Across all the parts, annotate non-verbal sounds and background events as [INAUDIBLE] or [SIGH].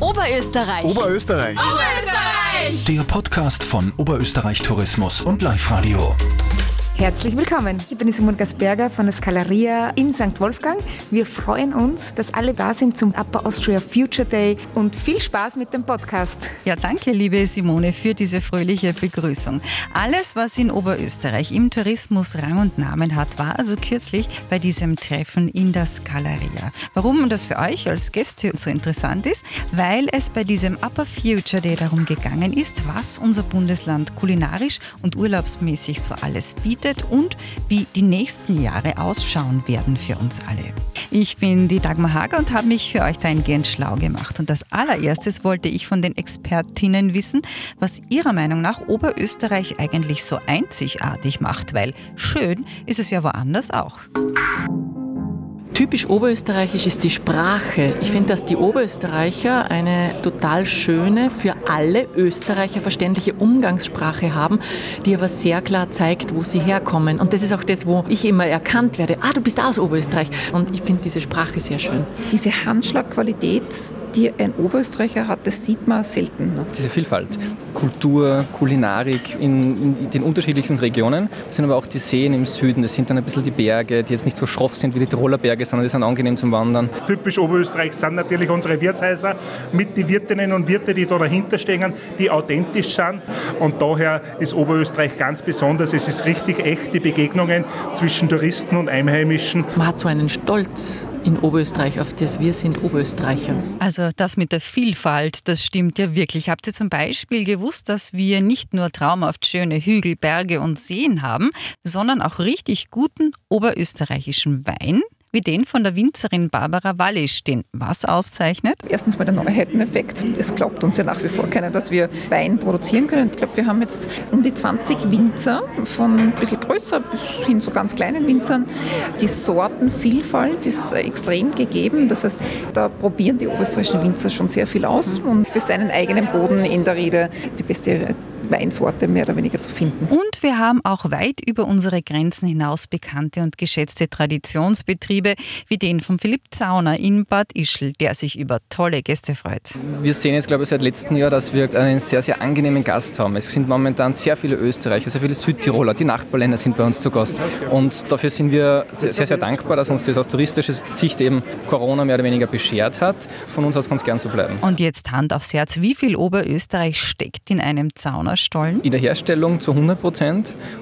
Oberösterreich. Oberösterreich. Oberösterreich. Der Podcast von Oberösterreich Tourismus und Live Radio. Herzlich willkommen. Ich bin Simon Gasberger von der Scalaria in St. Wolfgang. Wir freuen uns, dass alle da sind zum Upper Austria Future Day und viel Spaß mit dem Podcast. Ja, danke, liebe Simone, für diese fröhliche Begrüßung. Alles, was in Oberösterreich im Tourismus Rang und Namen hat, war also kürzlich bei diesem Treffen in der Scalaria. Warum das für euch als Gäste so interessant ist? Weil es bei diesem Upper Future Day darum gegangen ist, was unser Bundesland kulinarisch und urlaubsmäßig so alles bietet und wie die nächsten Jahre ausschauen werden für uns alle. Ich bin die Dagmar Hager und habe mich für euch dahingehend schlau gemacht. Und als allererstes wollte ich von den Expertinnen wissen, was ihrer Meinung nach Oberösterreich eigentlich so einzigartig macht, weil schön ist es ja woanders auch. Typisch oberösterreichisch ist die Sprache. Ich finde, dass die Oberösterreicher eine total schöne, für alle Österreicher verständliche Umgangssprache haben, die aber sehr klar zeigt, wo sie herkommen. Und das ist auch das, wo ich immer erkannt werde. Ah, du bist aus Oberösterreich. Und ich finde diese Sprache sehr schön. Diese Handschlagqualität, die ein Oberösterreicher hat, das sieht man selten. Ne? Diese Vielfalt, Kultur, Kulinarik in, in, den unterschiedlichsten Regionen. Das sind aber auch die Seen im Süden, das sind dann ein bisschen die Berge, die jetzt nicht so schroff sind wie die Tiroler Berge, sondern die sind angenehm zum Wandern. Typisch Oberösterreich sind natürlich unsere Wirtshäuser mit den Wirtinnen und Wirte, die da dahinter stehen, die authentisch sind. Und daher ist Oberösterreich ganz besonders. Es ist richtig echt, die Begegnungen zwischen Touristen und Einheimischen. Man hat so einen Stolz in Oberösterreich, auf das wir sind Oberösterreicher. Also das mit der Vielfalt, das stimmt ja wirklich. Habt ihr zum Beispiel gewusst, dass wir nicht nur traumhaft schöne Hügel, Berge und Seen haben, sondern auch richtig guten oberösterreichischen Wein? Wie den von der Winzerin Barbara Wallisch, den was auszeichnet? Erstens mal der Neuheiteneffekt. Es glaubt uns ja nach wie vor keiner, dass wir Wein produzieren können. Ich glaube, wir haben jetzt um die 20 Winzer, von ein bisschen größer bis hin zu ganz kleinen Winzern. Die Sortenvielfalt ist extrem gegeben. Das heißt, da probieren die oberösterreichischen Winzer schon sehr viel aus und für seinen eigenen Boden in der Rede die beste Weinsorte mehr oder weniger zu finden. Und wir haben auch weit über unsere Grenzen hinaus bekannte und geschätzte Traditionsbetriebe, wie den von Philipp Zauner in Bad Ischl, der sich über tolle Gäste freut. Wir sehen jetzt, glaube ich, seit letztem Jahr, dass wir einen sehr, sehr angenehmen Gast haben. Es sind momentan sehr viele Österreicher, sehr viele Südtiroler, die Nachbarländer sind bei uns zu Gast. Und dafür sind wir sehr, sehr, dankbar, dass uns das aus touristischer Sicht eben Corona mehr oder weniger beschert hat. Von uns aus kann es gern so bleiben. Und jetzt Hand aufs Herz, wie viel Oberösterreich steckt in einem Zauner Stollen? In der Herstellung zu 100 Prozent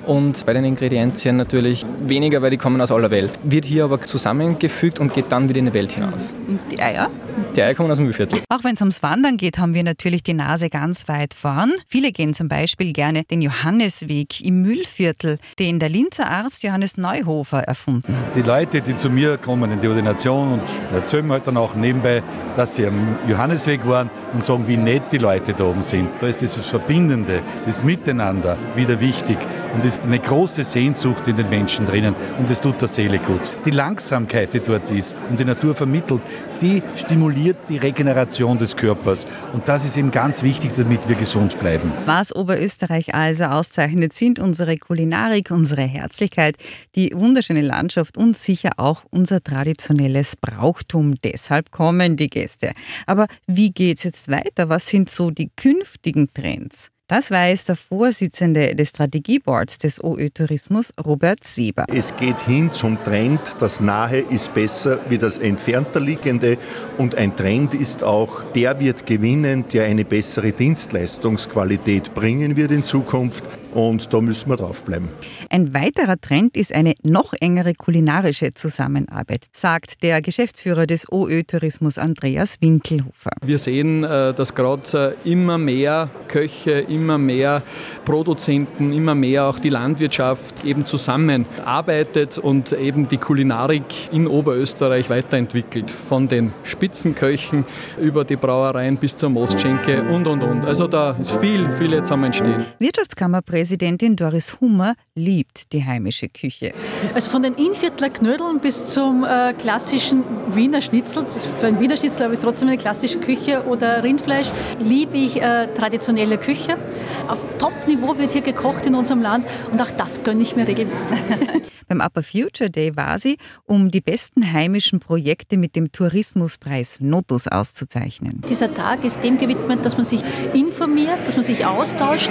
und bei den Ingredienzien natürlich weniger, weil die kommen aus aller Welt. Wird hier aber zusammengefügt und geht dann wieder in die Welt hinaus. Und die Eier? Die Eier kommen aus dem Mühlviertel. Auch wenn es ums Wandern geht, haben wir natürlich die Nase ganz weit vorn. Viele gehen zum Beispiel gerne den Johannesweg im Mühlviertel, den der Linzer Arzt Johannes Neuhofer erfunden hat. Die Leute, die zu mir kommen in die Ordination und erzählen halt dann auch nebenbei, dass sie am Johannesweg waren und sagen, wie nett die Leute da oben sind. Da ist dieses Verbindende, das Miteinander wieder wichtig und es ist eine große Sehnsucht in den Menschen drinnen und es tut der Seele gut. Die Langsamkeit, die dort ist und die Natur vermittelt, die stimuliert die Regeneration des Körpers und das ist eben ganz wichtig, damit wir gesund bleiben. Was Oberösterreich also auszeichnet, sind unsere Kulinarik, unsere Herzlichkeit, die wunderschöne Landschaft und sicher auch unser traditionelles Brauchtum. Deshalb kommen die Gäste. Aber wie geht es jetzt weiter? Was sind so die künftigen Trends? Das weiß der Vorsitzende des Strategieboards des OÖ Tourismus, Robert Sieber. Es geht hin zum Trend, das Nahe ist besser wie das entfernter liegende und ein Trend ist auch, der wird gewinnen, der eine bessere Dienstleistungsqualität bringen wird in Zukunft und da müssen wir draufbleiben. Ein weiterer Trend ist eine noch engere kulinarische Zusammenarbeit, sagt der Geschäftsführer des OÖ Tourismus Andreas Winkelhofer. Wir sehen, äh, dass gerade äh, immer mehr Köche, immer mehr Produzenten, immer mehr auch die Landwirtschaft eben zusammenarbeitet und eben die Kulinarik in Oberösterreich weiterentwickelt. Von den Spitzenköchen über die Brauereien bis zur Mostschenke und und und. Also da ist viel, viel jetzt am Entstehen. Wirtschaftskammerpräsident Präsidentin Doris Hummer liebt die heimische Küche. Also von den Innviertler Knödeln bis zum äh, klassischen Wiener Schnitzel, so ein Wiener Schnitzel, aber ist trotzdem eine klassische Küche oder Rindfleisch, liebe ich äh, traditionelle Küche. Auf Top-Niveau wird hier gekocht in unserem Land und auch das gönne ich mir regelmäßig. [LAUGHS] Beim Upper Future Day war sie, um die besten heimischen Projekte mit dem Tourismuspreis Notus auszuzeichnen. Dieser Tag ist dem gewidmet, dass man sich informiert, dass man sich austauscht,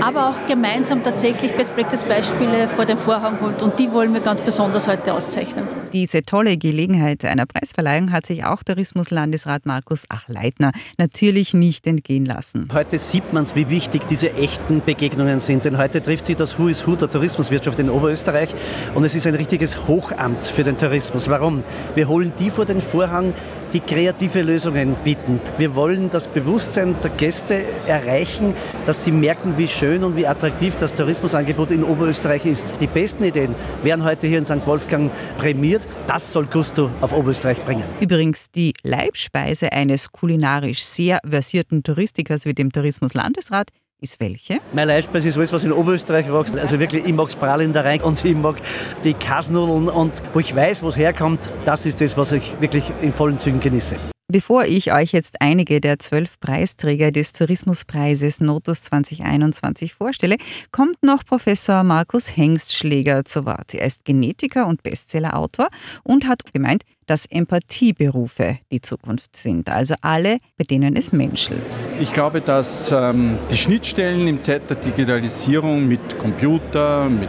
aber auch gemeinsam tatsächlich Best-Practice-Beispiele vor den Vorhang holt. Und die wollen wir ganz besonders heute auszeichnen. Diese tolle Gelegenheit einer Preisverleihung hat sich auch Tourismuslandesrat Markus Achleitner natürlich nicht entgehen lassen. Heute sieht man es, wie wichtig diese echten Begegnungen sind. Denn heute trifft sich das Who is Who der Tourismuswirtschaft in Oberösterreich und es ist ein richtiges Hochamt für den Tourismus. Warum? Wir holen die vor den Vorhang, die kreative Lösungen bieten. Wir wollen das Bewusstsein der Gäste erreichen, dass sie merken, wie schön und wie attraktiv das Tourismusangebot in Oberösterreich ist. Die besten Ideen werden heute hier in St. Wolfgang prämiert. Das soll Gusto auf Oberösterreich bringen. Übrigens die Leibspeise eines kulinarisch sehr versierten Touristikers wie dem Tourismuslandesrat ist welche? Mein Leibspeise ist alles, was in Oberösterreich wächst. Also wirklich, ich mag das Pralinderrein und ich mag die Kasnudeln und wo ich weiß, wo es herkommt, das ist das, was ich wirklich in vollen Zügen genieße. Bevor ich euch jetzt einige der zwölf Preisträger des Tourismuspreises Notus 2021 vorstelle, kommt noch Professor Markus Hengstschläger zu Wort. Er ist Genetiker und Bestsellerautor und hat gemeint, dass Empathieberufe die Zukunft sind, also alle, bei denen es menschelt. Ich glaube, dass ähm, die Schnittstellen im Zeit der Digitalisierung mit Computer, mit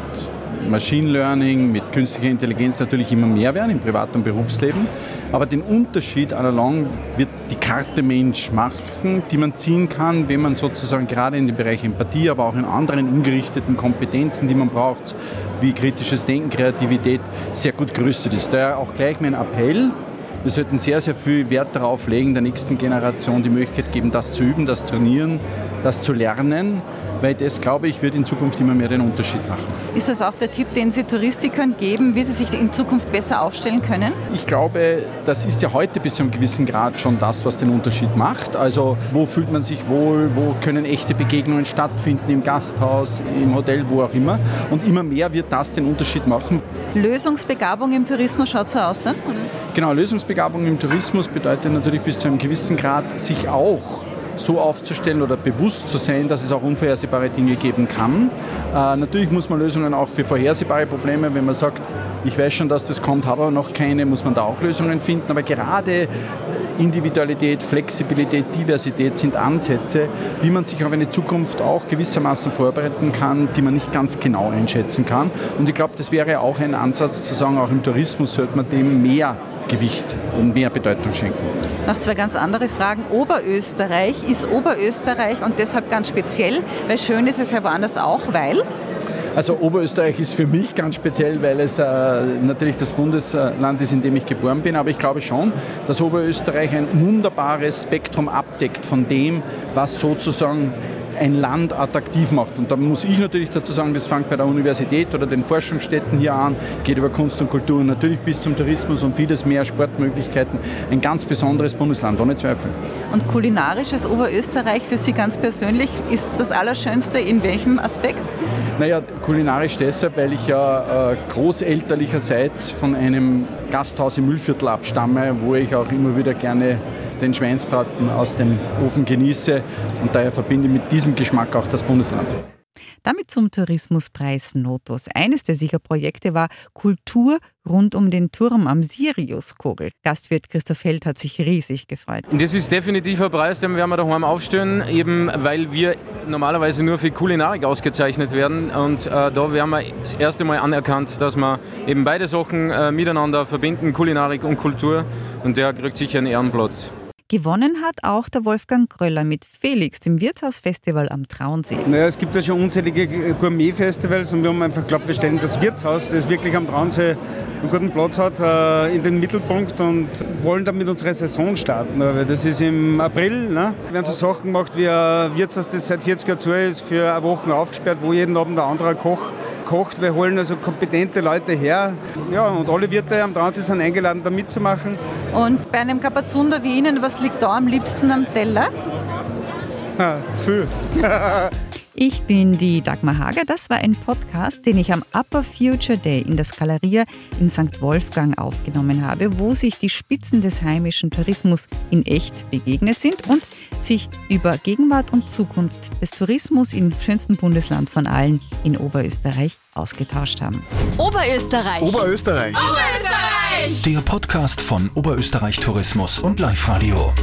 Machine Learning, mit künstlicher Intelligenz natürlich immer mehr werden im Privat- und Berufsleben. Aber den Unterschied allalong wird die Karte Mensch machen, die man ziehen kann, wenn man sozusagen gerade in dem Bereich Empathie, aber auch in anderen ungerichteten Kompetenzen, die man braucht, wie kritisches Denken, Kreativität, sehr gut gerüstet ist. Daher auch gleich mein Appell, wir sollten sehr, sehr viel Wert darauf legen, der nächsten Generation die Möglichkeit geben, das zu üben, das zu trainieren, das zu lernen weil das, glaube ich, wird in Zukunft immer mehr den Unterschied machen. Ist das auch der Tipp, den Sie Touristikern geben, wie sie sich in Zukunft besser aufstellen können? Ich glaube, das ist ja heute bis zu einem gewissen Grad schon das, was den Unterschied macht. Also wo fühlt man sich wohl, wo können echte Begegnungen stattfinden, im Gasthaus, im Hotel, wo auch immer. Und immer mehr wird das den Unterschied machen. Lösungsbegabung im Tourismus schaut so aus dann? Genau, Lösungsbegabung im Tourismus bedeutet natürlich bis zu einem gewissen Grad sich auch so aufzustellen oder bewusst zu sein, dass es auch unvorhersehbare Dinge geben kann. Äh, natürlich muss man Lösungen auch für vorhersehbare Probleme, wenn man sagt, ich weiß schon, dass das kommt, habe aber noch keine, muss man da auch Lösungen finden. Aber gerade Individualität, Flexibilität, Diversität sind Ansätze, wie man sich auf eine Zukunft auch gewissermaßen vorbereiten kann, die man nicht ganz genau einschätzen kann. Und ich glaube, das wäre auch ein Ansatz zu sagen, auch im Tourismus sollte man dem mehr Gewicht und mehr Bedeutung schenken. Noch zwei ganz andere Fragen. Oberösterreich ist Oberösterreich und deshalb ganz speziell, weil schön ist es ja woanders auch, weil also Oberösterreich ist für mich ganz speziell, weil es äh, natürlich das Bundesland ist, in dem ich geboren bin. Aber ich glaube schon, dass Oberösterreich ein wunderbares Spektrum abdeckt von dem, was sozusagen ein Land attraktiv macht. Und da muss ich natürlich dazu sagen, das fängt bei der Universität oder den Forschungsstätten hier an, geht über Kunst und Kultur und natürlich bis zum Tourismus und vieles mehr Sportmöglichkeiten. Ein ganz besonderes Bundesland, ohne Zweifel. Und kulinarisches Oberösterreich für Sie ganz persönlich ist das Allerschönste in welchem Aspekt? Naja, kulinarisch deshalb, weil ich ja äh, großelterlicherseits von einem Gasthaus im Müllviertel abstamme, wo ich auch immer wieder gerne den Schweinsbraten aus dem Ofen genieße und daher verbinde ich mit diesem Geschmack auch das Bundesland. Damit zum Tourismuspreis Notus. Eines der Siegerprojekte war Kultur rund um den Turm am Siriuskogel. Gastwirt Christoph Held hat sich riesig gefreut. Das ist definitiv ein Preis, den werden wir daheim aufstellen, eben weil wir normalerweise nur für Kulinarik ausgezeichnet werden. Und äh, da werden wir das erste Mal anerkannt, dass wir eben beide Sachen äh, miteinander verbinden, Kulinarik und Kultur. Und der kriegt sicher einen Ehrenplatz. Gewonnen hat auch der Wolfgang Gröller mit Felix, dem Wirtshausfestival am Traunsee. Naja, es gibt ja schon unzählige Gourmet-Festivals und wir haben einfach geglaubt, wir stellen das Wirtshaus, das wirklich am Traunsee einen guten Platz hat, äh, in den Mittelpunkt und wollen damit unsere Saison starten. Das ist im April. Ne? Wir werden so Sachen gemacht wie ein Wirtshaus, das seit 40 Jahren zu ist, für eine Woche aufgesperrt, wo jeden Abend ein anderer Koch kocht. Wir holen also kompetente Leute her. Ja, und alle Wirte am Traunsee sind eingeladen, da mitzumachen. Und bei einem Kapazunder wie Ihnen, was liegt da am liebsten am Teller? Ha, viel. [LAUGHS] Ich bin die Dagmar Hager. Das war ein Podcast, den ich am Upper Future Day in der Skaleria in St. Wolfgang aufgenommen habe, wo sich die Spitzen des heimischen Tourismus in echt begegnet sind und sich über Gegenwart und Zukunft des Tourismus im schönsten Bundesland von allen in Oberösterreich ausgetauscht haben. Oberösterreich. Oberösterreich. Oberösterreich. Der Podcast von Oberösterreich Tourismus und Live Radio.